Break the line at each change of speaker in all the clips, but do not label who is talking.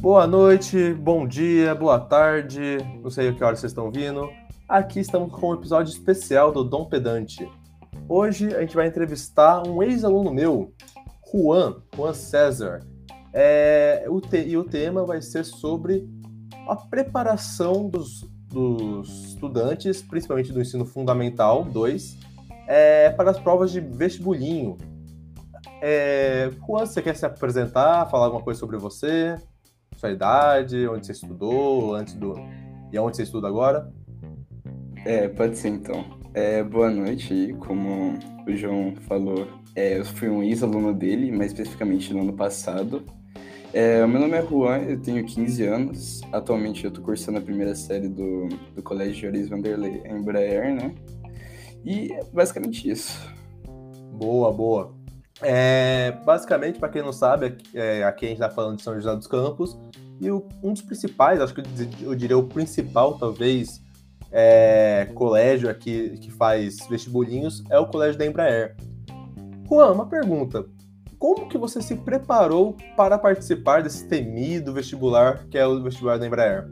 Boa noite, bom dia, boa tarde, não sei a que hora vocês estão vindo. Aqui estamos com um episódio especial do Dom Pedante. Hoje a gente vai entrevistar um ex-aluno meu, Juan, Juan César. É, o te, e o tema vai ser sobre a preparação dos, dos estudantes, principalmente do ensino fundamental 2, é, para as provas de vestibulinho. É, Juan, você quer se apresentar, falar alguma coisa sobre você, sua idade, onde você estudou, antes do e onde você estuda agora?
É, pode ser então. É, boa noite, como o João falou, é, eu fui um ex-aluno dele, mais especificamente no ano passado. É, meu nome é Juan, eu tenho 15 anos. Atualmente eu estou cursando a primeira série do, do Colégio Joris Vanderlei em Embraer, né? E é basicamente isso.
Boa, boa. É, basicamente, para quem não sabe, é, aqui a gente está falando de São José dos Campos, e o, um dos principais, acho que eu diria o principal, talvez, é, colégio aqui que faz vestibulinhos é o colégio da Embraer. Juan, uma pergunta. Como que você se preparou para participar desse temido vestibular que é o vestibular da Embraer?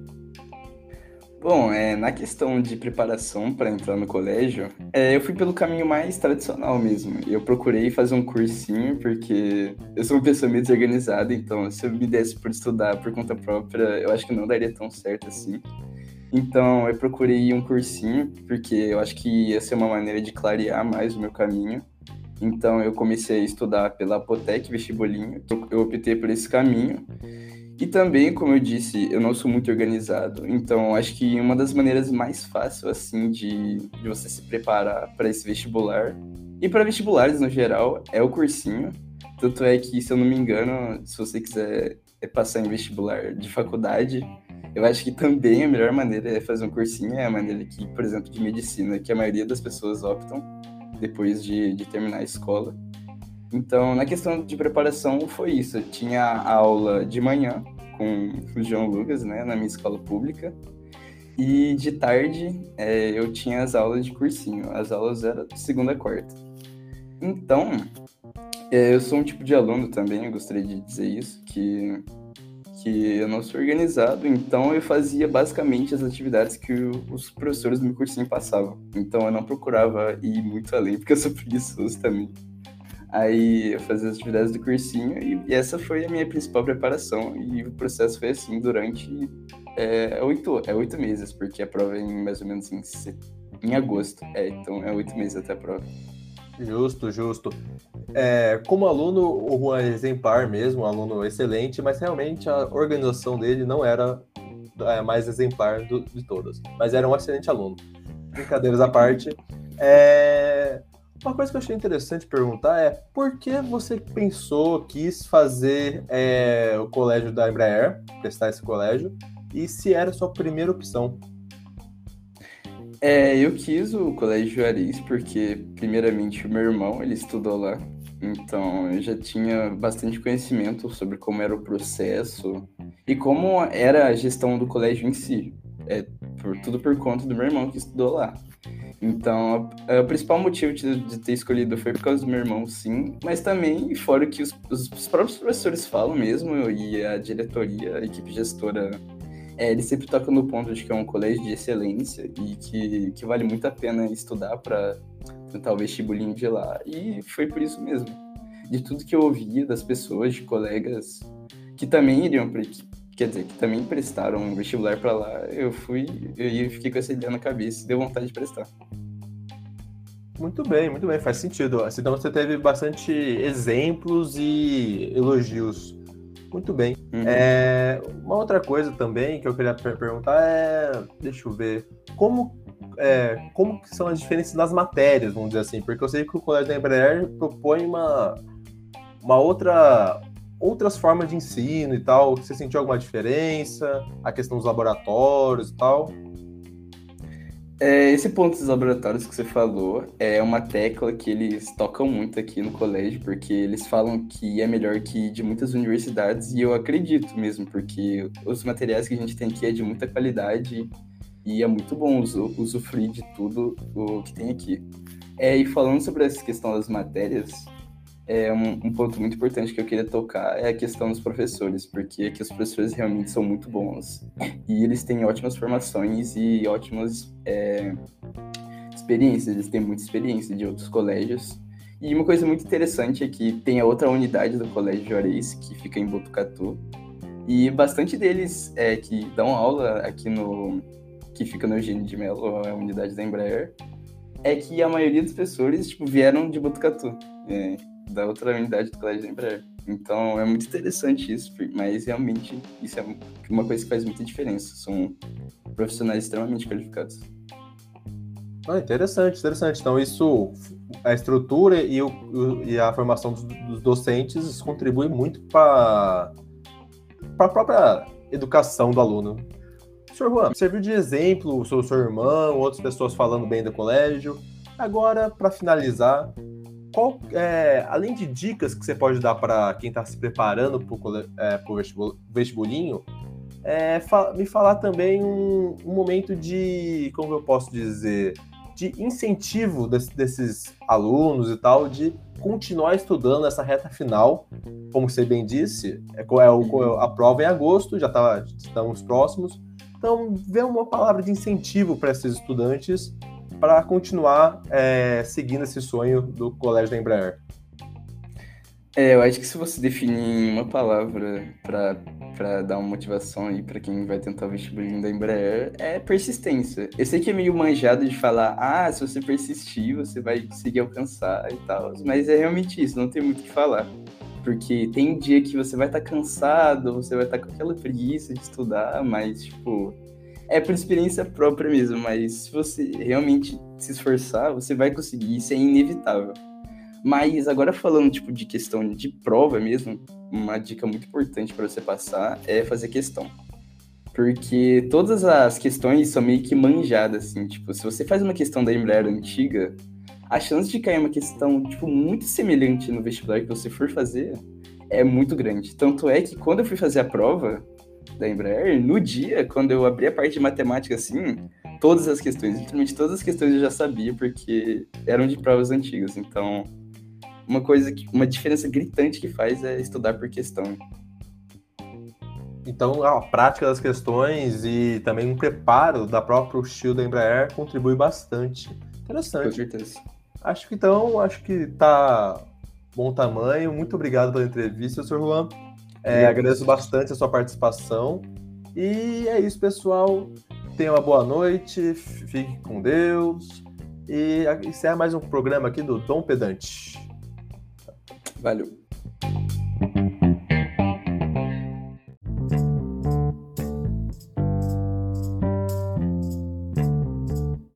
Bom, é, na questão de preparação para entrar no colégio, é, eu fui pelo caminho mais tradicional mesmo. Eu procurei fazer um cursinho, porque eu sou uma pessoa meio desorganizada, então se eu me desse por estudar por conta própria, eu acho que não daria tão certo assim. Então eu procurei um cursinho, porque eu acho que ia ser uma maneira de clarear mais o meu caminho. Então eu comecei a estudar pela Apotec Vestibulinho, eu optei por esse caminho. E também, como eu disse, eu não sou muito organizado, então acho que uma das maneiras mais fáceis, assim, de, de você se preparar para esse vestibular, e para vestibulares no geral, é o cursinho. Tanto é que, se eu não me engano, se você quiser é passar em vestibular de faculdade, eu acho que também a melhor maneira é fazer um cursinho, é a maneira que, por exemplo, de medicina, que a maioria das pessoas optam depois de, de terminar a escola. Então, na questão de preparação, foi isso. Eu tinha aula de manhã com o João Lucas, né, na minha escola pública. E de tarde é, eu tinha as aulas de cursinho. As aulas eram segunda a quarta. Então, é, eu sou um tipo de aluno também, gostaria de dizer isso, que, que eu não sou organizado, então eu fazia basicamente as atividades que os professores do meu cursinho passavam. Então eu não procurava ir muito além, porque eu sou preguiçoso também. Aí eu fazia as atividades do cursinho e, e, essa foi a minha principal preparação. E o processo foi assim durante é, oito, é oito meses, porque a prova é em mais ou menos em, em agosto. É, então é oito meses até a prova.
Justo, justo. É, como aluno, o Juan é exemplar mesmo, um aluno excelente, mas realmente a organização dele não era a é, mais exemplar do, de todas. Mas era um excelente aluno. Brincadeiras à parte. É, uma coisa que eu achei interessante perguntar é por que você pensou, quis fazer é, o colégio da Embraer, prestar esse colégio, e se era a sua primeira opção?
É, eu quis o Colégio Juarez porque, primeiramente, o meu irmão, ele estudou lá, então eu já tinha bastante conhecimento sobre como era o processo e como era a gestão do colégio em si. É, por, tudo por conta do meu irmão que estudou lá. Então, o principal motivo de, de, ter escolhido foi por causa do meu irmão, sim, mas também fora que os, os, os próprios professores falam mesmo, e a diretoria, a equipe gestora, é, eles sempre tocam no ponto de que é um colégio de excelência e que, que vale muito a pena estudar para tentar o vestibulinho de lá, e foi por isso mesmo. De tudo que eu ouvia das pessoas, de colegas que também iriam para quer dizer, que também prestaram um vestibular para lá, eu fui e fiquei com essa ideia na cabeça deu vontade de prestar.
Muito bem, muito bem, faz sentido. Então você teve bastante exemplos e elogios. Muito bem. Uhum. É, uma outra coisa também que eu queria perguntar é, deixa eu ver, como é, como que são as diferenças nas matérias, vamos dizer assim, porque eu sei que o Colégio da Embraer propõe uma, uma outra outras formas de ensino e tal? Você sentiu alguma diferença? A questão dos laboratórios e tal?
É, esse ponto dos laboratórios que você falou é uma tecla que eles tocam muito aqui no colégio, porque eles falam que é melhor que de muitas universidades, e eu acredito mesmo, porque os materiais que a gente tem aqui é de muita qualidade e é muito bom usufruir de tudo o que tem aqui. É, e falando sobre essa questão das matérias, é um, um, ponto muito importante que eu queria tocar é a questão dos professores, porque aqui os professores realmente são muito bons e eles têm ótimas formações e ótimas é, experiências, eles têm muita experiência de outros colégios. E uma coisa muito interessante é que tem a outra unidade do Colégio Juarez, que fica em Botucatu, e bastante deles é, que dão aula aqui no. que fica no Eugênio de Mello, a unidade da Embraer, é que a maioria dos professores tipo, vieram de Botucatu. É, da outra unidade do Colégio Embraer. Então é muito interessante isso, mas realmente isso é uma coisa que faz muita diferença. São profissionais extremamente qualificados.
Ah, interessante, interessante. Então isso, a estrutura e, o, e a formação dos, dos docentes contribui muito para a própria educação do aluno. Senhor Juan, serviu de exemplo o seu, seu irmão, outras pessoas falando bem do colégio. Agora, para finalizar, qual, é, além de dicas que você pode dar para quem está se preparando para o é, vestibulinho, é, fa me falar também um, um, momento de, como eu posso dizer, de incentivo desse, desses alunos e tal, de continuar estudando essa reta final. Como você bem disse, é, é o, a prova é em agosto, já tá, estamos próximos. Então, vê uma palavra de incentivo para esses estudantes para continuar é, seguindo esse sonho do Colégio da Embraer?
É, eu acho que se você definir uma palavra para dar uma motivação aí para quem vai tentar o vestibulinho da Embraer, é persistência. Eu sei que é meio manjado de falar, ah, se você persistir, você vai conseguir alcançar e tal, mas é realmente isso, não tem muito o que falar. Porque tem dia que você vai estar tá cansado, você vai estar tá com aquela preguiça de estudar, mas, tipo, é por experiência própria mesmo, mas se você realmente se esforçar, você vai conseguir, isso é inevitável. Mas agora falando tipo de questão de prova mesmo, uma dica muito importante para você passar é fazer questão. Porque todas as questões são meio que manjadas assim, tipo, se você faz uma questão da Embraer antiga, a chance de cair uma questão tipo muito semelhante no vestibular que você for fazer é muito grande. Tanto é que quando eu fui fazer a prova, da Embraer, no dia, quando eu abri a parte de matemática assim, todas as questões, literalmente todas as questões eu já sabia, porque eram de provas antigas. Então, uma coisa que, uma diferença gritante que faz é estudar por questão.
Então, a prática das questões e também um preparo da própria estilo da Embraer contribui bastante. Interessante.
Com certeza.
Acho que então, acho que tá bom tamanho. Muito obrigado pela entrevista, Sr. Juan. É, agradeço bastante a sua participação. E é isso, pessoal. Tenha uma boa noite, fique com Deus. E encerra mais um programa aqui do Dom Pedante.
Valeu.